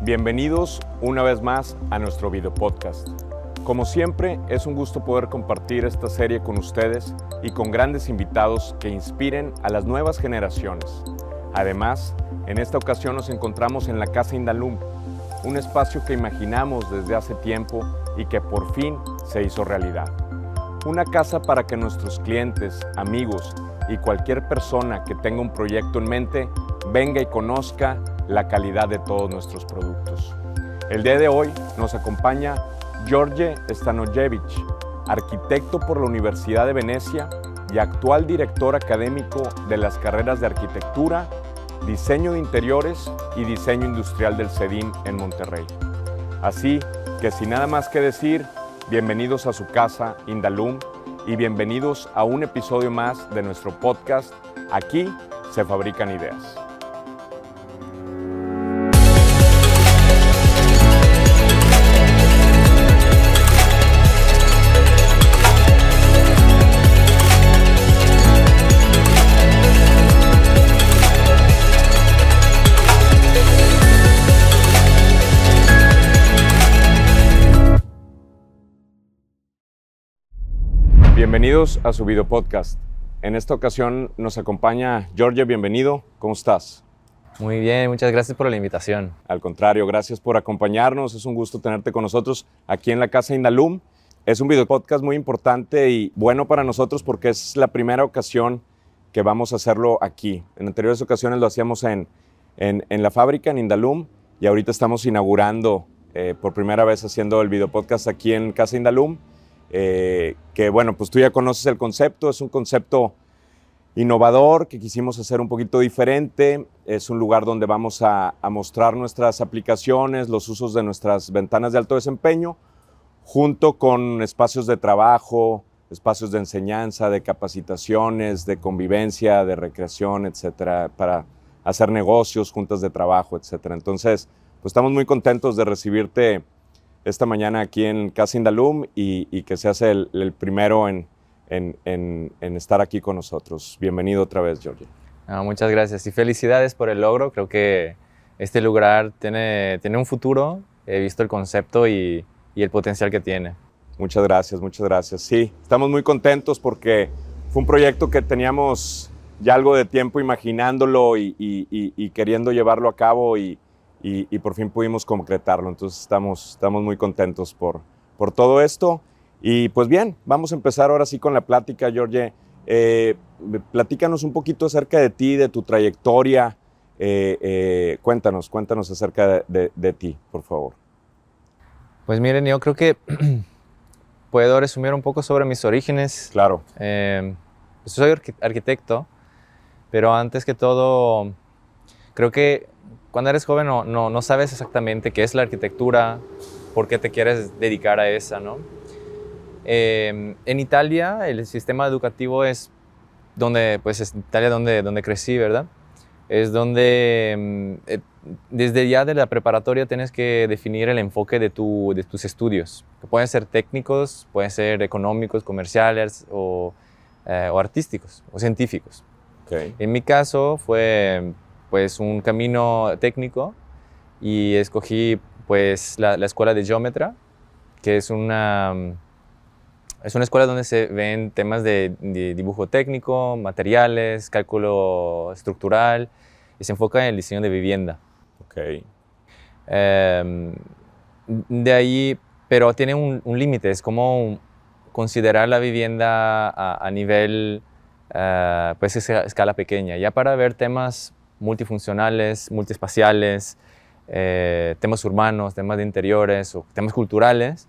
Bienvenidos una vez más a nuestro video podcast. Como siempre, es un gusto poder compartir esta serie con ustedes y con grandes invitados que inspiren a las nuevas generaciones. Además, en esta ocasión nos encontramos en la Casa Indalum, un espacio que imaginamos desde hace tiempo y que por fin se hizo realidad. Una casa para que nuestros clientes, amigos y cualquier persona que tenga un proyecto en mente venga y conozca la calidad de todos nuestros productos. El día de hoy nos acompaña George Stanojevich, arquitecto por la Universidad de Venecia y actual director académico de las carreras de arquitectura, diseño de interiores y diseño industrial del CEDIN en Monterrey. Así que sin nada más que decir, bienvenidos a su casa Indalum y bienvenidos a un episodio más de nuestro podcast Aquí se fabrican ideas. Bienvenidos a su video podcast. En esta ocasión nos acompaña George, bienvenido. ¿Cómo estás? Muy bien, muchas gracias por la invitación. Al contrario, gracias por acompañarnos. Es un gusto tenerte con nosotros aquí en la Casa Indalum. Es un video podcast muy importante y bueno para nosotros porque es la primera ocasión que vamos a hacerlo aquí. En anteriores ocasiones lo hacíamos en, en, la fábrica, en Indalum, y ahorita estamos inaugurando eh, por primera vez haciendo el video podcast aquí en Casa Indalum. Eh, que bueno, pues tú ya conoces el concepto, es un concepto innovador que quisimos hacer un poquito diferente, es un lugar donde vamos a, mostrar nuestras aplicaciones, los usos de nuestras ventanas de alto desempeño, junto con espacios de trabajo, espacios de enseñanza, de capacitaciones, de convivencia, de recreación, etcétera, para hacer negocios, juntas de trabajo, etcétera. Entonces, pues estamos muy contentos de recibirte esta mañana aquí en Casa Indalum y, que seas el, el primero en, en, en, estar aquí con nosotros. Bienvenido otra vez, George. muchas gracias y felicidades por el logro. Creo que este lugar tiene, tiene un futuro. He visto el concepto y, y el potencial que tiene. Muchas gracias, muchas gracias. Sí, estamos muy contentos porque fue un proyecto que teníamos ya algo de tiempo imaginándolo y, y queriendo llevarlo a cabo y, y, por fin pudimos concretarlo. Entonces estamos, estamos muy contentos por, por todo esto. Y pues bien, vamos a empezar ahora sí con la plática, George. Eh, platícanos un poquito acerca de ti, de tu trayectoria. Eh, eh, cuéntanos, cuéntanos acerca de, ti, por favor. Pues miren, yo creo que puedo resumir un poco sobre mis orígenes. Claro. Pues soy arquitecto, pero antes que todo, creo que cuando eres joven no, no, sabes exactamente qué es la arquitectura, por qué te quieres dedicar a esa, ¿no? Em, en Italia el sistema educativo es donde, pues es Italia donde, donde crecí, ¿verdad? Es donde em, eh, desde ya de la preparatoria tienes que definir el enfoque de, tu, de tus estudios, que pueden ser técnicos, pueden ser económicos, comerciales o, eh, o artísticos o científicos. Okay. En mi caso fue pues un camino técnico y escogí pues la, escuela de geómetra, que es una, es una escuela donde se ven temas de, dibujo técnico, materiales, cálculo estructural y se enfoca en el diseño de vivienda. Ok. Em, de ahí, pero tiene un, límite, es como considerar la vivienda a, nivel, uh, pues escala pequeña, ya para ver temas multifuncionales, multiespaciales, eh, temas urbanos, temas de interiores o temas culturales,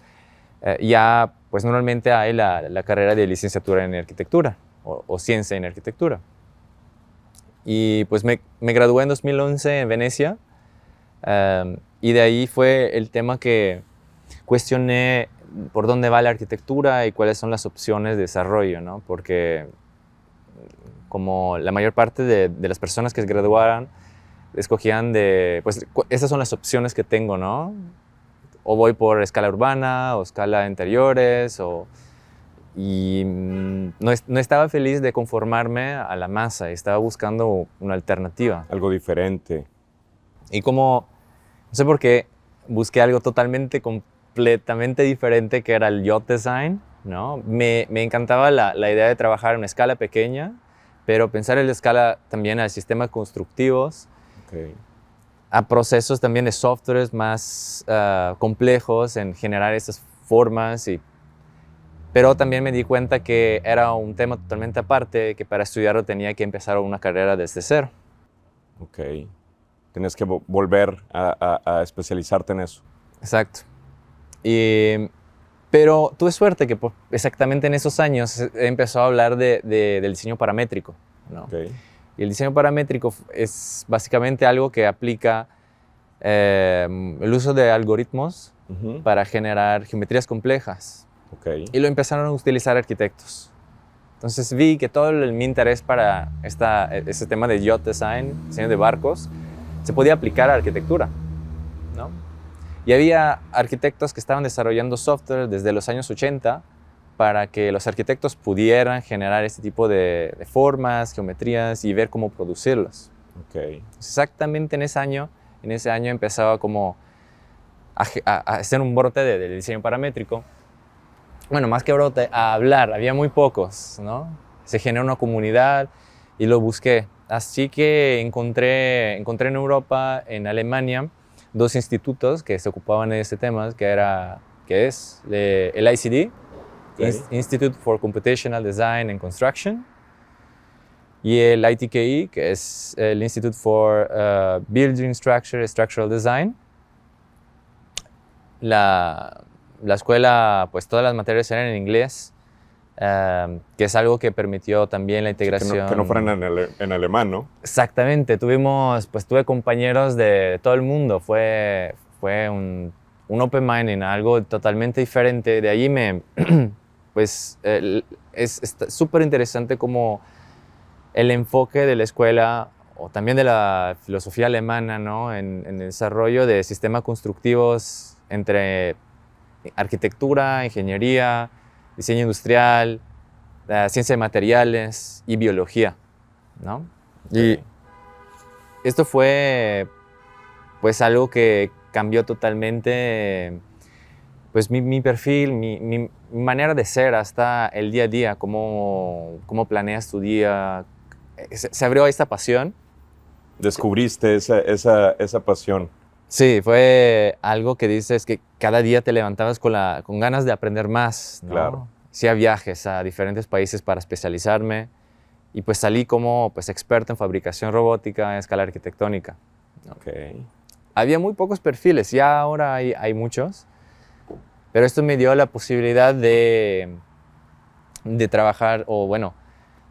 eh, ya pues normalmente hay la, carrera de licenciatura en arquitectura o, ciencia en arquitectura. Y pues me, gradué en 2011 en Venecia eh, y de ahí fue el tema que cuestioné por dónde va la arquitectura y cuáles son las opciones de desarrollo, ¿no? Porque como la mayor parte de, las personas que se graduaran escogían de, pues esas son las opciones que tengo, ¿no? O voy por escala urbana o escala interiores o... Y mm, no, no, estaba feliz de conformarme a la masa, estaba buscando una alternativa. Algo diferente. Y como No sé por qué busqué algo totalmente, completamente diferente que era el yacht design, ¿no? Me, me encantaba la, la, idea de trabajar en una escala pequeña, pero pensar en la escala también a sistemas constructivos, Okay. a procesos también de softwares más uh, complejos en generar esas formas y pero también me di cuenta que era un tema totalmente aparte, que para estudiarlo tenía que empezar una carrera desde cero. Ok. Tienes que vo volver a, a, a, especializarte en eso. Exacto. Y, pero tuve suerte que por, exactamente en esos años he empezado a hablar de, de, del diseño paramétrico. ¿no? Okay. Y el diseño paramétrico es básicamente algo que aplica eh, el uso de algoritmos Uh -huh. para generar geometrías complejas. Okay. Y lo empezaron a utilizar arquitectos. Entonces vi que todo el, mi interés para esta, este tema de yacht design, diseño de barcos, se podía aplicar a arquitectura. ¿no? Y había arquitectos que estaban desarrollando software desde los años 80 para que los arquitectos pudieran generar este tipo de, de formas, geometrías y ver cómo producirlos. Okay. Exactamente en ese año, en ese año empezaba como a, a, a hacer un brote de, de diseño paramétrico bueno, más que brote, a hablar. Había muy pocos, ¿no? Se generó una comunidad y lo busqué. Así que encontré, encontré en Europa, en Alemania, dos institutos que se ocupaban de este tema, que, era, que es el ICD, okay. Institute for Computational Design and Construction, y el ITKI, que es el Institute for uh, Building Structure Structural Design. La, la escuela, pues todas las materias eran en inglés, uh, que es algo que permitió también la integración. Que, no, que, no, fueran en, ale, en, alemán, ¿no? Exactamente, tuvimos, pues tuve compañeros de todo el mundo, fue, fue un, un open minding, algo totalmente diferente. De allí me, pues el, es súper interesante como el enfoque de la escuela o también de la filosofía alemana, ¿no? En, en el desarrollo de sistemas constructivos entre arquitectura, ingeniería, diseño industrial, uh, ciencia de materiales y biología, ¿no? Y esto fue, pues, algo que cambió totalmente, pues, mi, mi perfil, mi, mi, manera de ser hasta el día a día, cómo, cómo planeas tu día. Se, se abrió esta pasión. Descubriste esa, esa, esa pasión. Sí, fue algo que dices que cada día te levantabas con, la, con ganas de aprender más. ¿no? Claro. Hacía viajes a diferentes países para especializarme y pues salí como pues, experto en fabricación robótica en escala arquitectónica. ¿no? Okay. Había muy pocos perfiles, ya ahora hay, hay muchos, pero esto me dio la posibilidad de, de trabajar o bueno,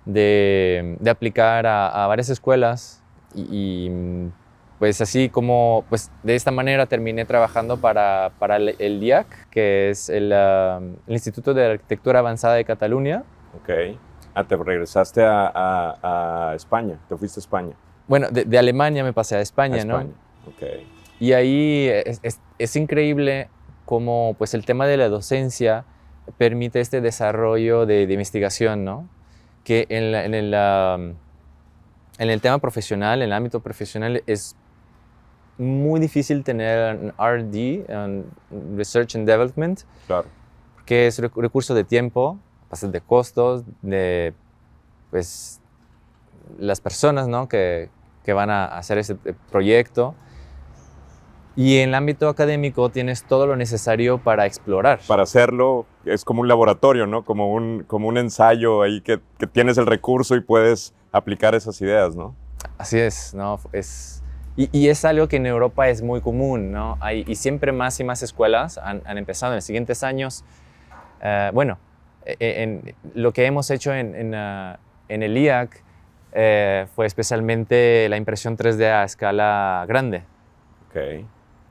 de, de aplicar a, a, varias escuelas y, y pues así como, pues de esta manera terminé trabajando para, para el, DIAC, que es el, uh, el, Instituto de Arquitectura Avanzada de Cataluña. Ok. Ah, te regresaste a, a, a España, te fuiste a España. Bueno, de, de, Alemania me pasé a España, a España. ¿no? Ok. Y ahí es, es, es, increíble cómo pues el tema de la docencia permite este desarrollo de, de investigación, ¿no? Que en, la, en, el, um, en el tema profesional, en el ámbito profesional, es muy difícil tener un RD, un Research and Development, claro. que es recurso de tiempo, de costos, de pues, las personas ¿no? que, que van a hacer ese proyecto. Y en el ámbito académico tienes todo lo necesario para explorar. Para hacerlo es como un laboratorio, ¿no? Como un, como un ensayo ahí que, que tienes el recurso y puedes aplicar esas ideas, ¿no? Así es, ¿no? Es, y, y, es algo que en Europa es muy común, ¿no? Hay, y siempre más y más escuelas han, han empezado en los siguientes años. Uh, bueno, en, en, lo que hemos hecho en, en, uh, en el IAC eh, fue especialmente la impresión 3D a escala grande. Okay.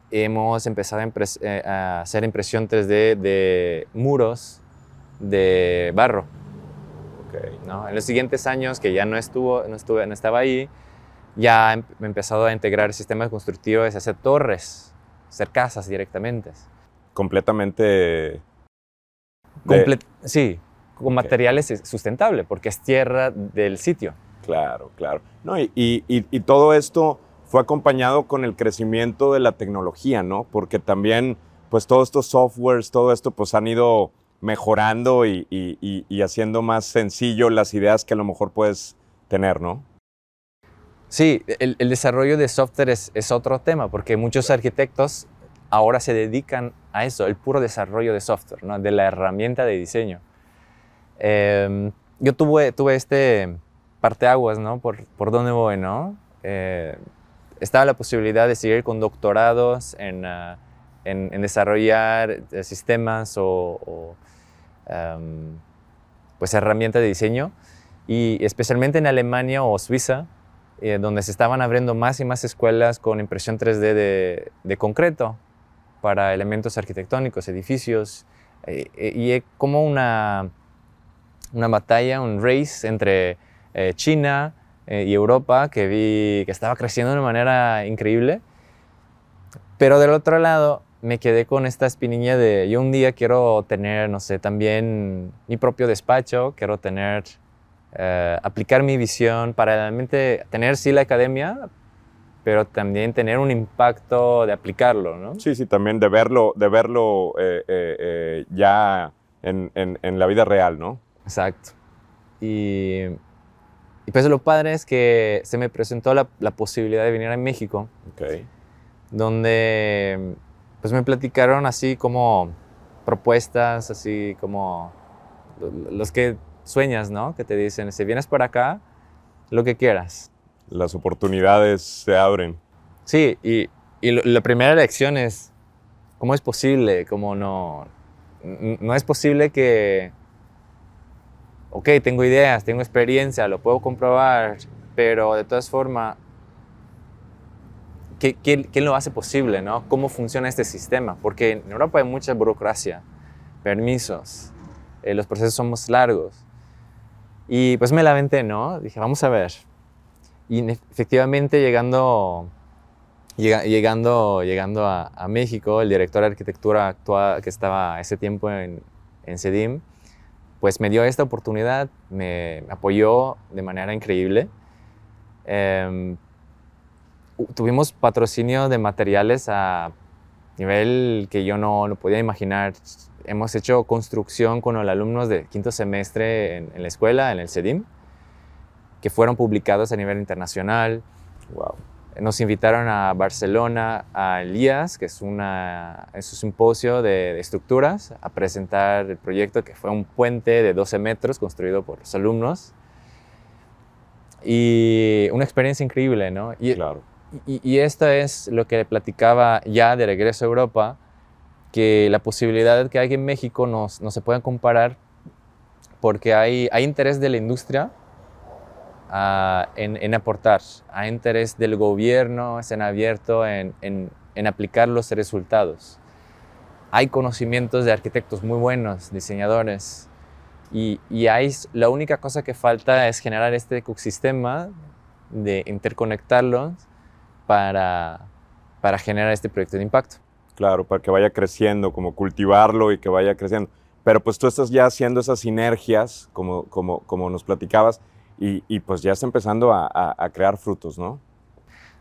Hemos empezado a, eh, a, hacer impresión 3D de muros de barro. Okay. ¿no? En los siguientes años, que ya no, estuvo, no, estuve, no estaba ahí, ya he empezado a integrar sistemas constructivos, hacer torres, hacer casas directamente. Completamente... De... Sí, con okay. materiales sustentables, porque es tierra del sitio. Claro, claro. No, y, y, y todo esto fue acompañado con el crecimiento de la tecnología, ¿no? Porque también, pues todos estos softwares, todo esto, pues han ido mejorando y, haciendo más sencillo las ideas que a lo mejor puedes tener, ¿no? Sí, el, desarrollo de software es, otro tema, porque muchos arquitectos ahora se dedican a eso, el puro desarrollo de software, ¿no? de la herramienta de diseño. Em, yo tuve, tuve este parteaguas, ¿no? Por, por dónde voy, ¿no? Eh, estaba la posibilidad de seguir con doctorados en, ah, en, desarrollar eh, sistemas o, em, pues herramientas de diseño y especialmente en Alemania o Suiza, eh, donde se estaban abriendo más y más escuelas con impresión 3D de, de concreto para elementos arquitectónicos, edificios, y como una, una batalla, un race entre China, eh, y Europa que vi que estaba creciendo de una manera increíble. Pero del otro lado me quedé con esta espinilla de yo un día quiero tener, no sé, también mi propio despacho, quiero tener, eh, aplicar mi visión para realmente tener sí la academia, pero también tener un impacto de aplicarlo, ¿no? Sí, sí, también de verlo, de verlo eh, ya en, en, en, la vida real, ¿no? Exacto. Y y pues lo padre es que se me presentó la, la posibilidad de venir a México, okay. donde pues me platicaron así como propuestas, así como los que sueñas, ¿no? Que te dicen, si vienes por acá, lo que quieras. Las oportunidades se abren. Sí, y, y la primera lección es, ¿cómo es posible? ¿Cómo no? No es posible que ok, tengo ideas, tengo experiencia, lo puedo comprobar, pero de todas formas, ¿quién, lo hace posible? ¿no? ¿Cómo funciona este sistema? Porque en Europa hay mucha burocracia, permisos, eh, los procesos son más largos. Y pues me la ¿no? Dije, vamos a ver. Y efectivamente llegando, llegando, llegando a, México, el director de arquitectura actual que estaba ese tiempo en, en CEDIM, pues me dio esta oportunidad, me apoyó de manera increíble. Em, tuvimos patrocinio de materiales a nivel que yo no, no, podía imaginar. Hemos hecho construcción con los alumnos de quinto semestre en, la escuela, en el CEDIM, que fueron publicados a nivel internacional. Wow nos invitaron a Barcelona, a Elías, que es, una, es un simposio de, estructuras, a presentar el proyecto que fue un puente de 12 metros construido por los alumnos. Y una experiencia increíble, ¿no? Y, claro. Y, y, esto es lo que platicaba ya de regreso a Europa, que la posibilidad que hay en México no, no se pueden comparar porque hay, hay interés de la industria en, aportar, a interés del gobierno, estén abiertos en, en, aplicar los resultados. Hay conocimientos de arquitectos muy buenos, diseñadores, y, y hay, la única cosa que falta es generar este ecosistema de interconectarlos para, para generar este proyecto de impacto. Claro, para que vaya creciendo, como cultivarlo y que vaya creciendo. Pero pues tú estás ya haciendo esas sinergias, como, como, como nos platicabas, y, pues ya está empezando a, crear frutos, ¿no?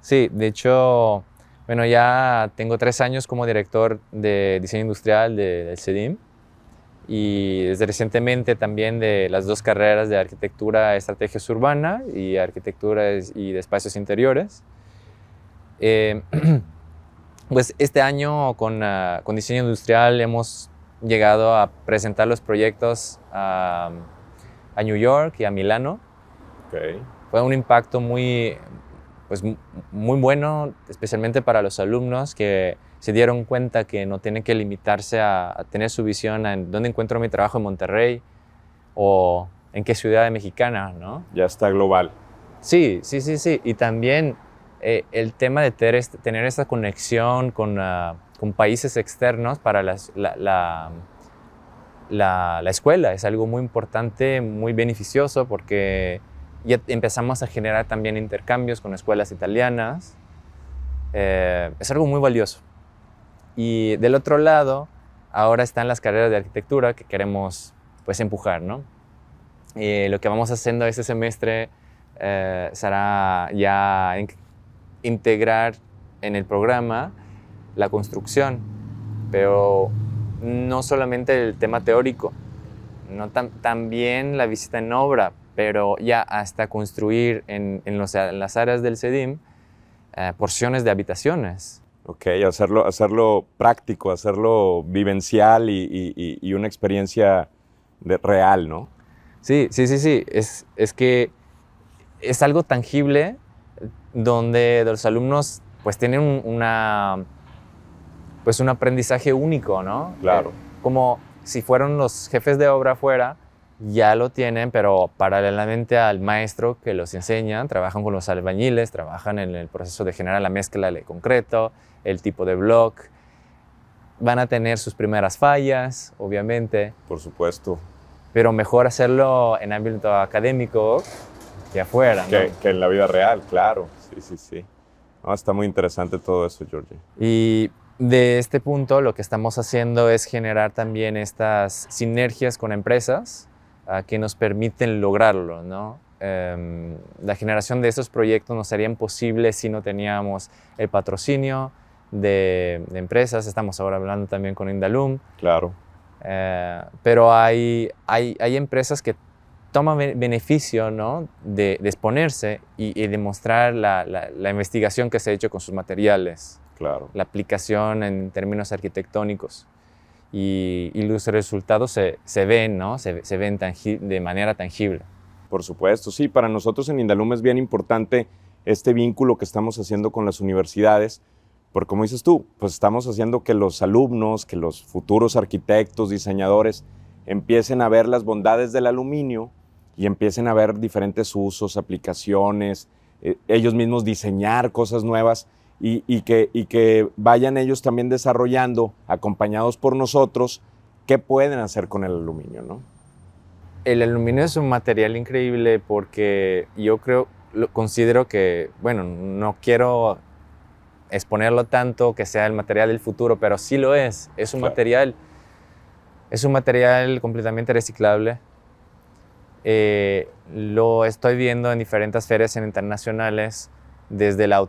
Sí, de hecho, bueno, ya tengo tres años como director de diseño industrial del CEDIM y desde recientemente también de las dos carreras de arquitectura, estrategias urbana y arquitectura y de espacios interiores. Eh, pues este año con, ah, con, diseño industrial hemos llegado a presentar los proyectos a, a New York y a Milano fue un impacto muy, pues, muy bueno, especialmente para los alumnos que se dieron cuenta que no tienen que limitarse a, tener su visión en dónde encuentro mi trabajo en Monterrey o en qué ciudad mexicana, ¿no? Ya está global. Sí, sí, sí, sí. Y también eh, el tema de tener, tener esta conexión con, ah, con países externos para la, la, la, la, escuela es algo muy importante, muy beneficioso porque y empezamos a generar también intercambios con escuelas italianas. Eh, es algo muy valioso. Y del otro lado, ahora están las carreras de arquitectura que queremos pues empujar, ¿no? Y lo que vamos haciendo este semestre eh, será ya integrar en el programa la construcción, pero no solamente el tema teórico, no también la visita en obra, pero ya hasta construir en, las áreas del CEDIM eh, porciones de habitaciones. Ok, hacerlo, hacerlo práctico, hacerlo vivencial y, una experiencia real, ¿no? Sí, sí, sí, sí. Es, es que es algo tangible donde los alumnos pues tienen una, pues un aprendizaje único, ¿no? Claro. Eh, como si fueran los jefes de obra afuera, ya lo tienen, pero paralelamente al maestro que los enseña, trabajan con los albañiles, trabajan en el proceso de generar la mezcla de concreto, el tipo de block. Van a tener sus primeras fallas, obviamente. Por supuesto. Pero mejor hacerlo en ámbito académico que afuera. Que, que en la vida real, claro. Sí, sí, sí. está muy interesante todo eso, Georgie. Y de este punto lo que estamos haciendo es generar también estas sinergias con empresas que nos permiten lograrlo, ¿no? Em, la generación de esos proyectos no sería posible si no teníamos el patrocinio de, empresas. Estamos ahora hablando también con Indalum. Claro. Eh, pero hay, hay, hay, empresas que toman beneficio ¿no? de, exponerse y, y demostrar la, la, la, investigación que se ha hecho con sus materiales. Claro. La aplicación en términos arquitectónicos y, los resultados se, se ven, ¿no? Se, se ven de manera tangible. Por supuesto, sí, para nosotros en Indalum es bien importante este vínculo que estamos haciendo con las universidades, porque como dices tú, pues estamos haciendo que los alumnos, que los futuros arquitectos, diseñadores, empiecen a ver las bondades del aluminio y empiecen a ver diferentes usos, aplicaciones, eh, ellos mismos diseñar cosas nuevas y, que, y que vayan ellos también desarrollando, acompañados por nosotros, qué pueden hacer con el aluminio, ¿no? El aluminio es un material increíble porque yo creo, considero que, bueno, no quiero exponerlo tanto que sea el material del futuro, pero sí lo es. Es un material, es un material completamente reciclable. Eh, lo estoy viendo en diferentes ferias internacionales, desde la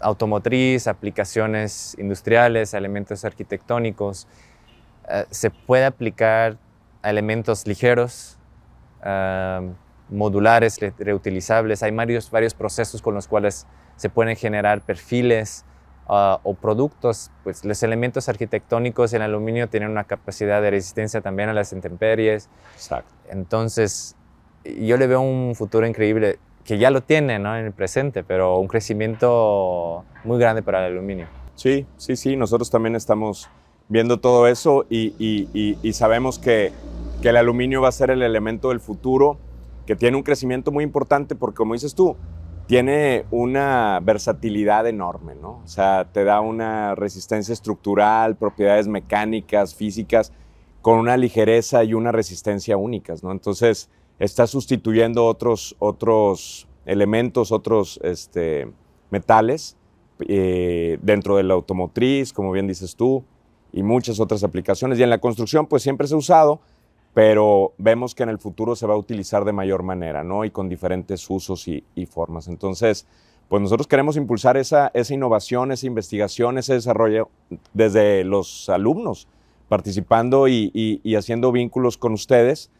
automotriz, aplicaciones industriales, elementos arquitectónicos. Eh, se puede aplicar a elementos ligeros, eh, modulares, reutilizables. Hay varios, varios procesos con los cuales se pueden generar perfiles uh, o productos. Pues los elementos arquitectónicos en aluminio tienen una capacidad de resistencia también a las intemperies. Exacto. Entonces, yo le veo un futuro increíble que ya lo tiene ¿no? en el presente, pero un crecimiento muy grande para el aluminio. Sí, sí, sí, nosotros también estamos viendo todo eso y, y, y, sabemos que, que, el aluminio va a ser el elemento del futuro, que tiene un crecimiento muy importante porque, como dices tú, tiene una versatilidad enorme, ¿no? O sea, te da una resistencia estructural, propiedades mecánicas, físicas, con una ligereza y una resistencia únicas, ¿no? Entonces, está sustituyendo otros, otros elementos, otros este, metales eh, dentro de la automotriz, como bien dices tú, y muchas otras aplicaciones. Y en la construcción, pues siempre se ha usado, pero vemos que en el futuro se va a utilizar de mayor manera, ¿no? Y con diferentes usos y, formas. Entonces, pues nosotros queremos impulsar esa, esa innovación, esa investigación, ese desarrollo desde los alumnos, participando y, y haciendo vínculos con ustedes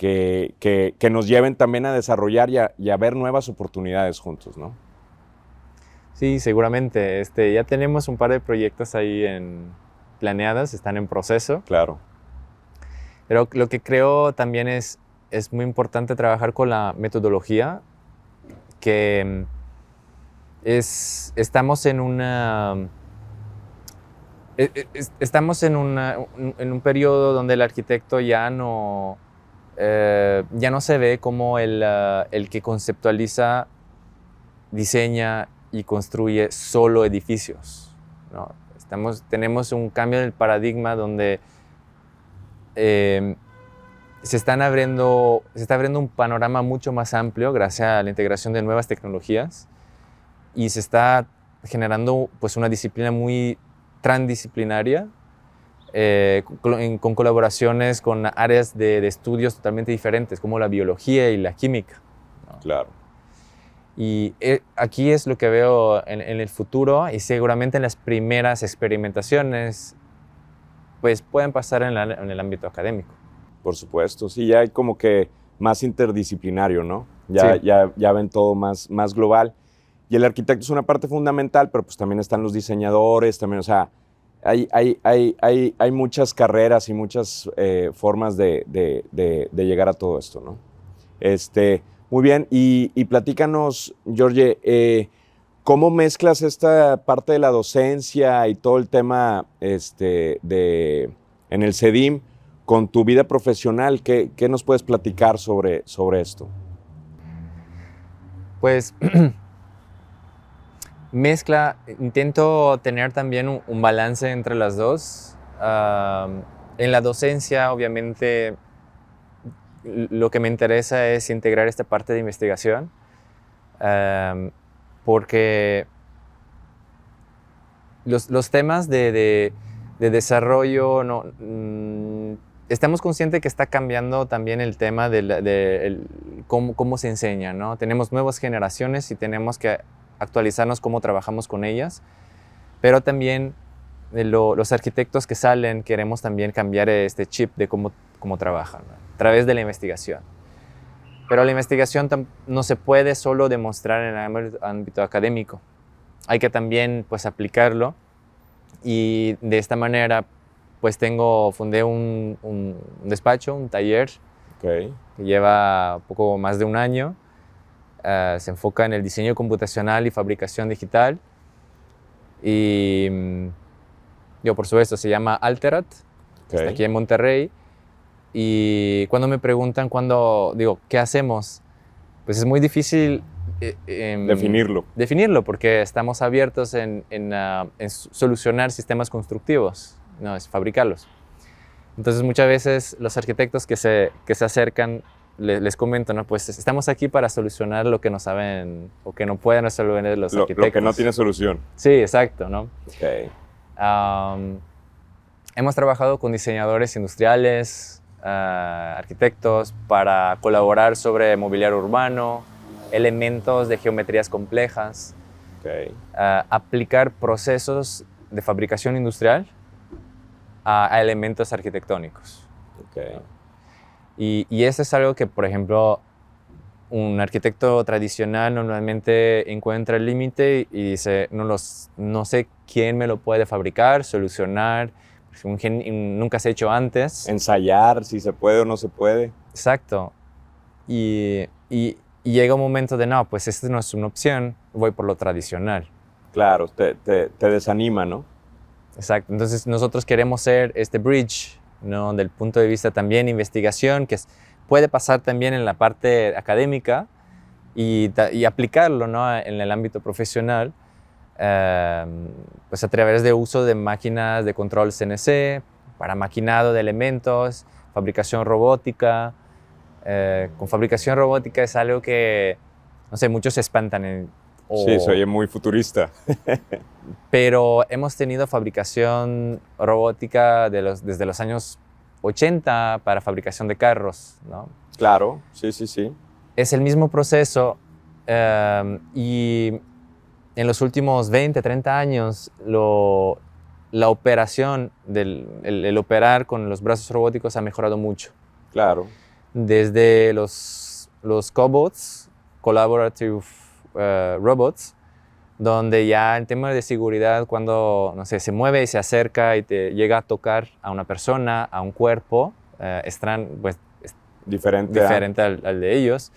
que, que, nos lleven también a desarrollar y a, ver nuevas oportunidades juntos, ¿no? Sí, seguramente. Este, ya tenemos un par de proyectos ahí en, planeadas, están en proceso. Claro. Pero lo que creo también es, es muy importante trabajar con la metodología, que es, estamos en una... E, e, estamos en, una, en un periodo donde el arquitecto ya no, eh, ya no se ve como el, ah, el, que conceptualiza, diseña y construye solo edificios. ¿no? Estamos, tenemos un cambio del paradigma donde em, se, están abriendo, se está abriendo un panorama mucho más amplio gracias a la integración de nuevas tecnologías y se está generando pues, una disciplina muy transdisciplinaria eh, con, colaboraciones con áreas de, estudios totalmente diferentes, como la biología y la química. Claro. Y eh, aquí es lo que veo en, el futuro y seguramente en las primeras experimentaciones pues pueden pasar en, el ámbito académico. Por supuesto, sí, ya hay como que más interdisciplinario, ¿no? Ya, ya, ya ven todo más, más global. Y el arquitecto es una parte fundamental, pero pues también están los diseñadores, también, o sea, hay, hay, hay, hay, hay muchas carreras y muchas eh, formas de, de, de, llegar a todo esto, ¿no? Este, muy bien, y, y platícanos, Jorge, eh, ¿cómo mezclas esta parte de la docencia y todo el tema este, de, en el CEDIM con tu vida profesional? ¿Qué, qué nos puedes platicar sobre, sobre esto? Pues mezcla, intento tener también un, balance entre las dos. en la docencia, obviamente, lo que me interesa es integrar esta parte de investigación, porque los, temas de, desarrollo, no, mm, estamos conscientes que está cambiando también el tema de, cómo, cómo, se enseña, ¿no? Tenemos nuevas generaciones y tenemos que actualizarnos cómo trabajamos con ellas, pero también los arquitectos que salen queremos también cambiar este chip de cómo, cómo trabajan a través de la investigación. Pero la investigación no se puede solo demostrar en el ámbito académico. Hay que también pues aplicarlo y de esta manera pues tengo, fundé un, un despacho, un taller que lleva poco más de un año eh, se enfoca en el diseño computacional y fabricación digital. Y mm, yo, por supuesto, se llama Alterat, está aquí en Monterrey. Y cuando me preguntan, cuando digo, ¿qué hacemos? Pues es muy difícil eh, em, definirlo. Definirlo, porque estamos abiertos en, en, ah, en, solucionar sistemas constructivos, no es fabricarlos. Entonces muchas veces los arquitectos que se, que se acercan les, comento, ¿no? Pues estamos aquí para solucionar lo que no saben o que no pueden resolver los arquitectos. Lo que no tiene solución. Sí, exacto, ¿no? Okay. hemos trabajado con diseñadores industriales, ah, arquitectos, para colaborar sobre mobiliario urbano, elementos de geometrías complejas, okay. Ah, aplicar procesos de fabricación industrial a, elementos arquitectónicos. Okay. Y, y eso es algo que, por ejemplo, un arquitecto tradicional normalmente encuentra el límite y dice, no, los, no sé quién me lo puede fabricar, solucionar, nunca se ha hecho antes. Ensayar si se puede o no se puede. Exacto. Y, y, llega un momento de, no, pues esta no es una opción, voy por lo tradicional. Claro, te, te, te desanima, ¿no? Exacto. Entonces nosotros queremos ser este bridge ¿no? del punto de vista también investigación, que puede pasar también en la parte académica y, aplicarlo ¿no? en el ámbito profesional, pues a través de uso de máquinas de control CNC, para maquinado de elementos, fabricación robótica. Eh, con fabricación robótica es algo que, no sé, muchos se espantan. En, Sí, soy muy futurista. pero hemos tenido fabricación robótica de los, desde los años 80 para fabricación de carros, ¿no? Claro, sí, sí, sí. Es el mismo proceso em, y en los últimos 20, 30 años lo, la operación, del, el, operar con los brazos robóticos ha mejorado mucho. Claro. Desde los, los cobots, Collaborative eh, robots, donde ya el tema de seguridad, cuando, no sé, se mueve y se acerca y te llega a tocar a una persona, a un cuerpo, eh, pues, diferente, diferente al, de ellos,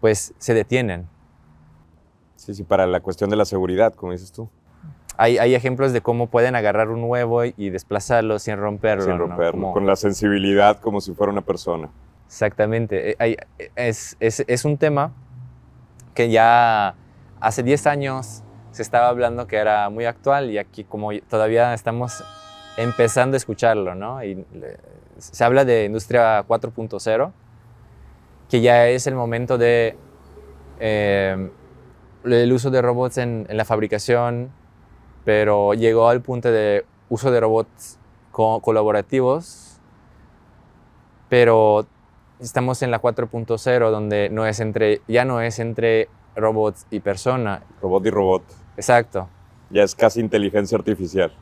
pues se detienen. Sí, sí, para la cuestión de la seguridad, como dices tú. Hay, hay ejemplos de cómo pueden agarrar un huevo y, desplazarlo sin romperlo. Sin romperlo, con la sensibilidad como si fuera una persona. Exactamente. Eh, es, es, es un tema que ya hace 10 años se estaba hablando que era muy actual y aquí como todavía estamos empezando a escucharlo, ¿no? Y se habla de industria 4.0, que ya es el momento de eh, el uso de robots en, en, la fabricación, pero llegó al punto de uso de robots colaborativos, pero estamos en la 4.0 donde no es entre, ya no es entre robot y persona. Robot y robot. Exacto. Ya es casi inteligencia artificial.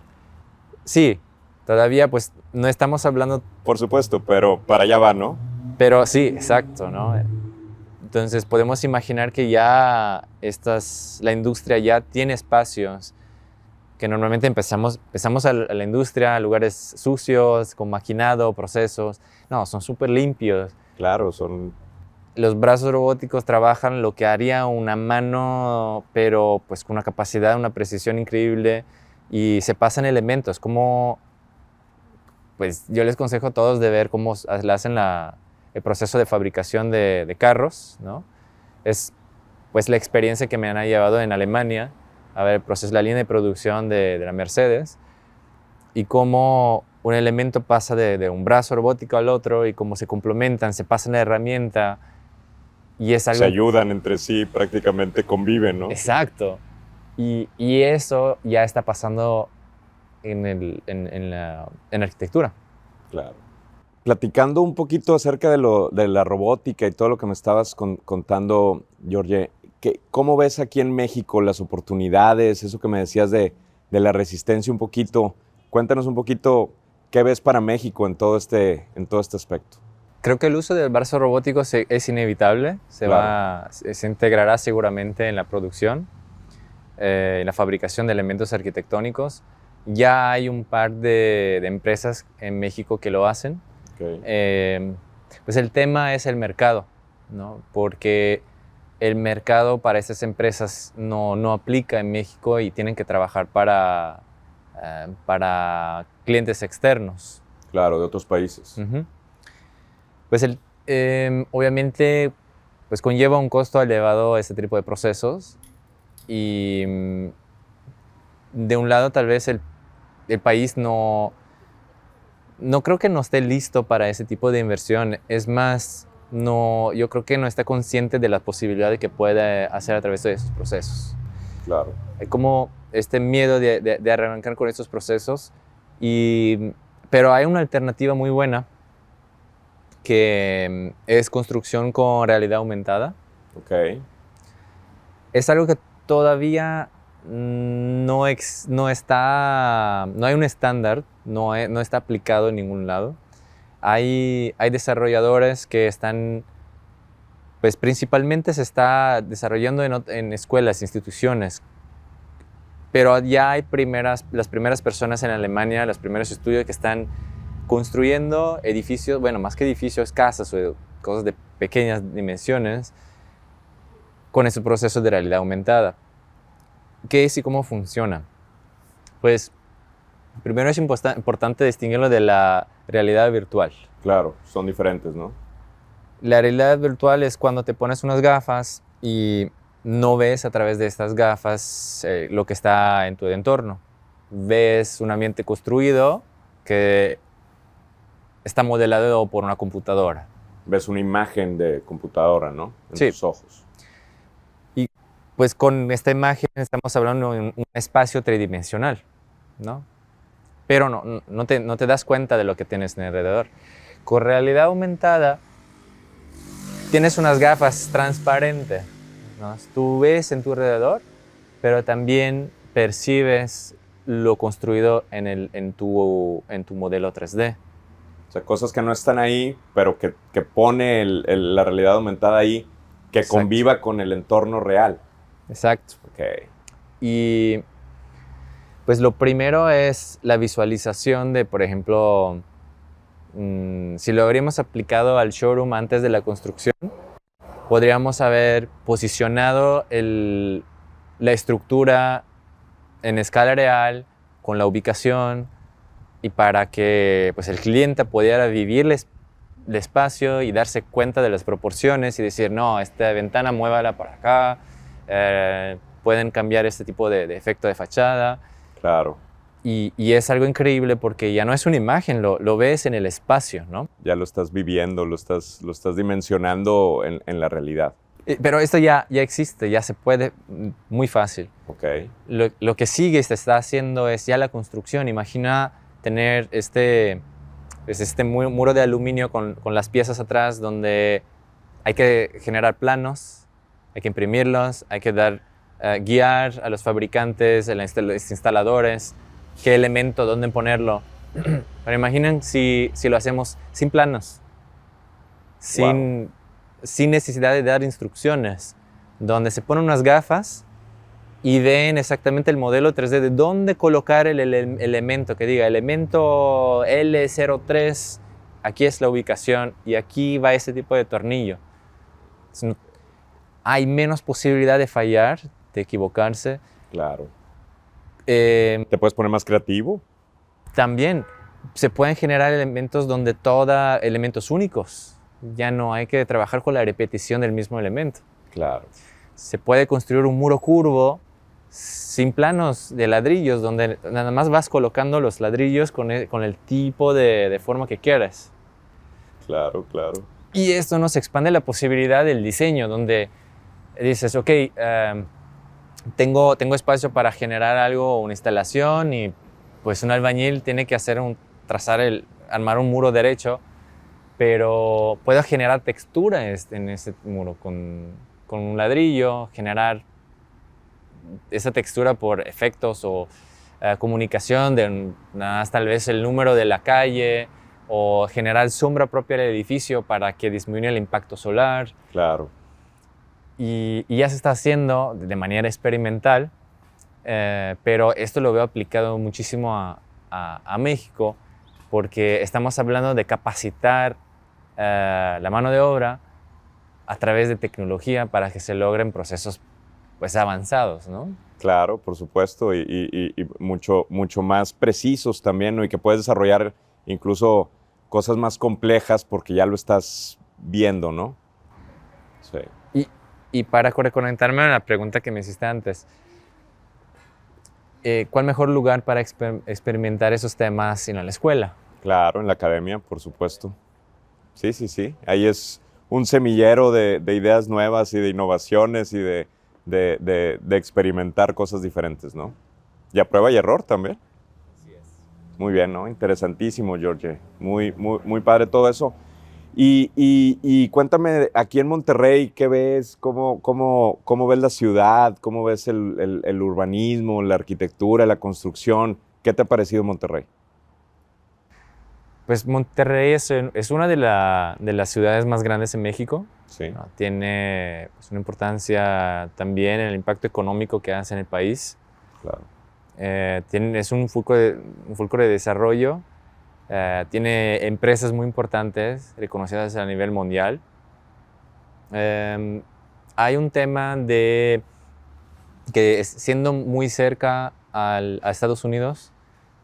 Sí, todavía pues no estamos hablando... Por supuesto, pero para allá va, ¿no? Pero sí, exacto, ¿no? Entonces podemos imaginar que ya estas, la industria ya tiene espacios que normalmente empezamos, empezamos a la industria, lugares sucios, con maquinado, procesos. No, son súper limpios. Claro, son... Los brazos robóticos trabajan lo que haría una mano, pero pues con una capacidad, una precisión increíble y se pasan elementos, como pues yo les consejo a todos de ver cómo hacen la, el proceso de fabricación de, carros, ¿no? Es pues la experiencia que me han llevado en Alemania a ver el proceso, la línea de producción de, la Mercedes y cómo un elemento pasa de, un brazo robótico al otro y cómo se complementan, se pasan la herramienta y es algo... Se ayudan entre sí, prácticamente conviven, ¿no? Exacto. Y, y eso ya está pasando en, el, en, la, en arquitectura. Claro. Platicando un poquito acerca de, lo, de la robótica y todo lo que me estabas contando, Jorge, ¿qué, ¿cómo ves aquí en México las oportunidades? Eso que me decías de, de, la resistencia un poquito. Cuéntanos un poquito qué ves para México en todo este, en todo este aspecto. Creo que el uso del brazo robótico es inevitable, se, va, se integrará seguramente en la producción, eh, en la fabricación de elementos arquitectónicos. Ya hay un par de, de empresas en México que lo hacen. Eh, pues el tema es el mercado, ¿no? porque el mercado para esas empresas no, no aplica en México y tienen que trabajar para, eh, para clientes externos. Claro, de otros países. Pues el, em, obviamente pues conlleva un costo elevado este tipo de procesos y mm, de un lado tal vez el, el país no, no creo que no esté listo para ese tipo de inversión. Es más, no, yo creo que no está consciente de la posibilidad de que pueda hacer a través de esos procesos. Claro. Hay como este miedo de, de, arrancar con esos procesos, y, pero hay una alternativa muy buena que es construcción con realidad aumentada. Ok. Es algo que todavía no, no está, no hay un estándar, no, está aplicado en ningún lado. Hay, hay desarrolladores que están, pues principalmente se está desarrollando en, en escuelas, instituciones, pero ya hay primeras, las primeras personas en Alemania, los primeros estudios que están construyendo edificios, bueno, más que edificios, casas o cosas de pequeñas dimensiones, con ese proceso de realidad aumentada. ¿Qué es y cómo funciona? Pues primero es importante distinguirlo de la realidad virtual. Claro, son diferentes, ¿no? La realidad virtual es cuando te pones unas gafas y no ves a través de estas gafas eh, lo que está en tu entorno. Ves un ambiente construido que está modelado por una computadora. Ves una imagen de computadora, ¿no? En sí. tus ojos pues con esta imagen estamos hablando de un espacio tridimensional, ¿no? Pero no, no, te, no te das cuenta de lo que tienes en alrededor. Con realidad aumentada, tienes unas gafas transparentes, ¿no? Tú ves en tu alrededor, pero también percibes lo construido en, el, en, tu, en tu modelo 3D. O sea, cosas que no están ahí, pero que, que pone el, la realidad aumentada ahí, que conviva con el entorno real. Exacto. Okay. Y pues lo primero es la visualización de, por ejemplo, mm, si lo habríamos aplicado al showroom antes de la construcción, podríamos haber posicionado la estructura en escala real, con la ubicación, y para que pues, el cliente pudiera vivir el espacio y darse cuenta de las proporciones y decir, no, esta ventana muévala para acá, eh, pueden cambiar este tipo de, efecto de fachada. Claro. Y, es algo increíble porque ya no es una imagen, lo, lo, ves en el espacio, ¿no? Ya lo estás viviendo, lo estás, lo estás dimensionando en, en la realidad. Eh, pero esto ya, ya existe, ya se puede muy fácil. Ok. Lo, lo que sigue se está haciendo es ya la construcción. Imagina tener este, pues este muro de aluminio con, con las piezas atrás donde hay que generar planos, hay que imprimirlos, hay que dar, eh, guiar a los fabricantes, a los instaladores, qué elemento, dónde ponerlo. Pero imaginen si, si lo hacemos sin planos, sin, sin necesidad de dar instrucciones, donde se ponen unas gafas y ven exactamente el modelo 3D de dónde colocar el, elemento, que diga elemento L03, aquí es la ubicación y aquí va ese tipo de tornillo. Hay menos posibilidad de fallar, de equivocarse. Claro. Eh, ¿Te puedes poner más creativo? También se pueden generar elementos donde toda elementos únicos. Ya no hay que trabajar con la repetición del mismo elemento. Claro. Se puede construir un muro curvo sin planos de ladrillos, donde nada más vas colocando los ladrillos con el, con el tipo de, de, forma que quieras. Claro, claro. Y esto nos expande la posibilidad del diseño, donde dices, ok, em, tengo, tengo espacio para generar algo, una instalación, y pues un albañil tiene que hacer un, trazar el, armar un muro derecho, pero puedo generar textura en ese muro con, con un ladrillo, generar esa textura por efectos o eh, comunicación de nada tal vez el número de la calle o generar sombra propia del edificio para que disminuya el impacto solar. Claro. Y, ya se está haciendo de manera experimental, eh, pero esto lo veo aplicado muchísimo a, a, México porque estamos hablando de capacitar eh, la mano de obra a través de tecnología para que se logren procesos pues avanzados, ¿no? Claro, por supuesto, y, mucho, mucho más precisos también, ¿no? Y que puedes desarrollar incluso cosas más complejas porque ya lo estás viendo, ¿no? Sí. Y, y para reconectarme a la pregunta que me hiciste antes, eh, ¿cuál mejor lugar para experimentar esos temas sino en la escuela? Claro, en la academia, por supuesto. Sí, sí, sí. Ahí es un semillero de ideas nuevas y de innovaciones y de, de, experimentar cosas diferentes, ¿no? Y a prueba y error también. Así es. Muy bien, ¿no? Interesantísimo, George. Muy, muy, muy padre todo eso. Y, cuéntame, aquí en Monterrey, ¿qué ves? ¿Cómo, cómo, cómo ves la ciudad? ¿Cómo ves el, urbanismo, la arquitectura, la construcción? ¿Qué te ha parecido Monterrey? Pues Monterrey es, es una de, de, las ciudades más grandes en México. Sí. Tiene pues, una importancia también en el impacto económico que hace en el país. Claro. Eh, tiene, es un fulcro de, un de desarrollo. Eh, tiene empresas muy importantes, reconocidas a nivel mundial. Em, hay un tema de que siendo muy cerca a Estados Unidos,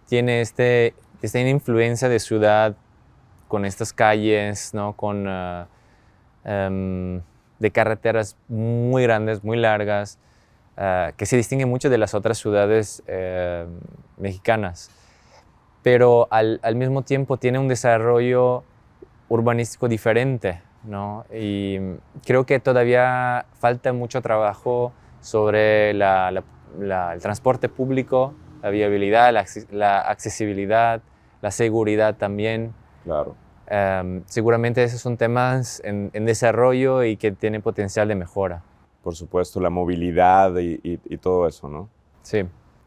tiene este, esta influencia de ciudad con estas calles, ¿no? con ah, Em, de carreteras muy grandes, muy largas, eh, que se distinguen mucho de las otras ciudades mexicanas. Pero al, al, mismo tiempo tiene un desarrollo urbanístico diferente, ¿no? Y creo que todavía falta mucho trabajo sobre la, el transporte público, la viabilidad, la, la accesibilidad, la seguridad también. Claro. Em, seguramente esos son temas en, desarrollo y que tienen potencial de mejora. Por supuesto, la movilidad y, todo eso, ¿no? Sí.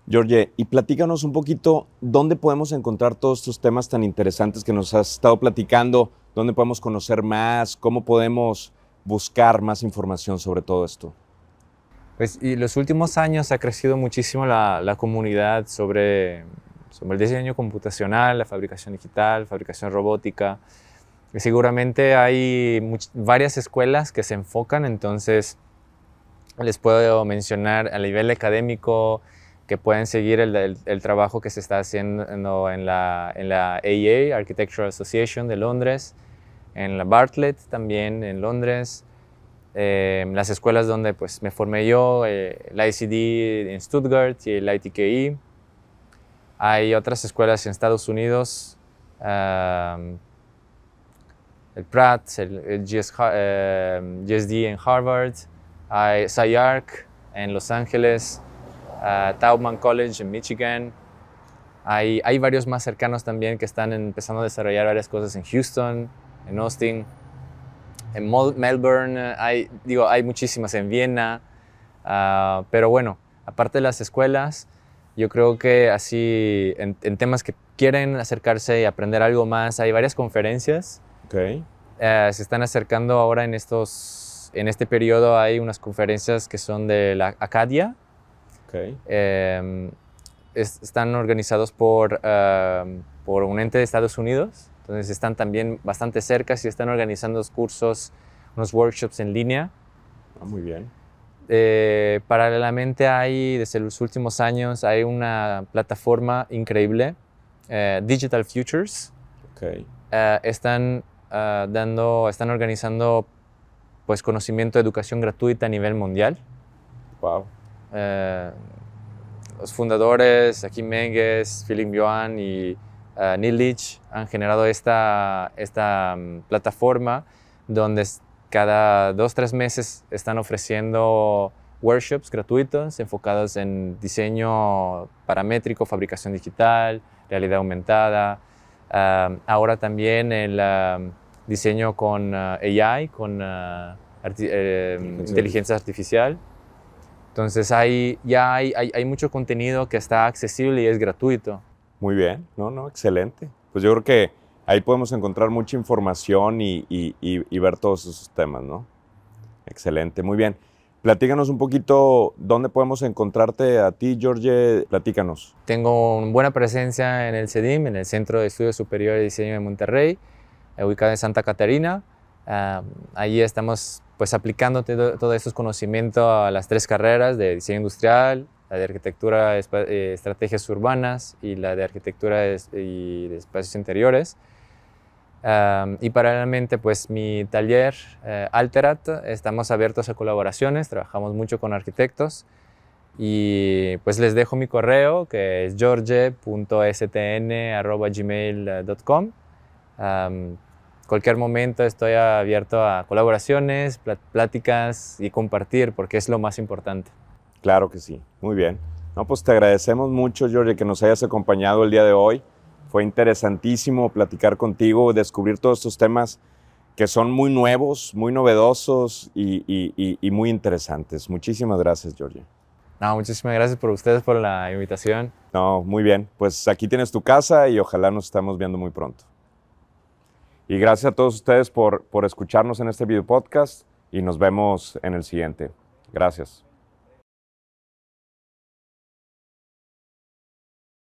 George, y platícanos un poquito dónde podemos encontrar todos estos temas tan interesantes que nos has estado platicando, dónde podemos conocer más, cómo podemos buscar más información sobre todo esto. Pues y los últimos años ha crecido muchísimo la, la comunidad sobre sobre el diseño computacional, la fabricación digital, fabricación robótica. Y seguramente hay varias escuelas que se enfocan, entonces les puedo mencionar a nivel académico que pueden seguir el, el, trabajo que se está haciendo en la, en la AA, Architectural Association de Londres, en la Bartlett también en Londres, eh, las escuelas donde pues, me formé yo, eh, la ICD en Stuttgart y el ITKI, hay otras escuelas en Estados Unidos, el Pratt, el, GSD en Harvard, hay SciArc en Los Ángeles, uh, Taubman College en Michigan. Hay, hay, varios más cercanos también que están empezando a desarrollar varias cosas en Houston, en Austin. en Melbourne, hay, digo, hay muchísimas en Viena, ah, pero bueno, aparte de las escuelas, yo creo que así en, temas que quieren acercarse y aprender algo más, hay varias conferencias. Okay. Eh, se están acercando ahora en estos, en este periodo hay unas conferencias que son de la Acadia. Okay. Em, están organizados por, em, por un ente de Estados Unidos, entonces están también bastante cerca y están organizando cursos, unos workshops en línea. Ah, muy bien. Eh, paralelamente hay, desde los últimos años, hay una plataforma increíble, eh, Digital Futures. Okay. Eh, están dando, están organizando pues conocimiento de educación gratuita a nivel mundial. Wow. Los fundadores, Aki Menges, Philip Yuan y Neil Leach han generado esta, esta um, plataforma donde cada dos, tres meses están ofreciendo workshops gratuitos enfocados en diseño paramétrico, fabricación digital, realidad aumentada. ahora también el diseño con uh, AI, con uh, eh, inteligencia artificial. Entonces hay, ya hay, hay, hay, mucho contenido que está accesible y es gratuito. Muy bien, no, no, excelente. Pues yo creo que ahí podemos encontrar mucha información y, ver todos esos temas, ¿no? Excelente, muy bien. Platícanos un poquito dónde podemos encontrarte a ti, Jorge. Platícanos. Tengo una buena presencia en el CEDIM, en el Centro de Estudios Superiores de Diseño de Monterrey, eh, ubicado en Santa Catarina. Uh, allí estamos pues aplicando todos todo esos conocimientos a las tres carreras de diseño industrial, la de arquitectura, eh, estrategias urbanas y la de arquitectura y de espacios interiores y paralelamente, pues mi taller eh, Alterat, estamos abiertos a colaboraciones, trabajamos mucho con arquitectos y pues les dejo mi correo que es george.stn.gmail.com. cualquier momento estoy abierto a colaboraciones, pláticas y compartir porque es lo más importante. Claro que sí, muy bien. No, pues te agradecemos mucho, George, que nos hayas acompañado el día de hoy. Fue interesantísimo platicar contigo, descubrir todos estos temas que son muy nuevos, muy novedosos y, muy interesantes. Muchísimas gracias, Georgia. No, muchísimas gracias por ustedes por la invitación. No, muy bien. Pues aquí tienes tu casa y ojalá nos estamos viendo muy pronto. Y gracias a todos ustedes por, por escucharnos en este video podcast y nos vemos en el siguiente. Gracias.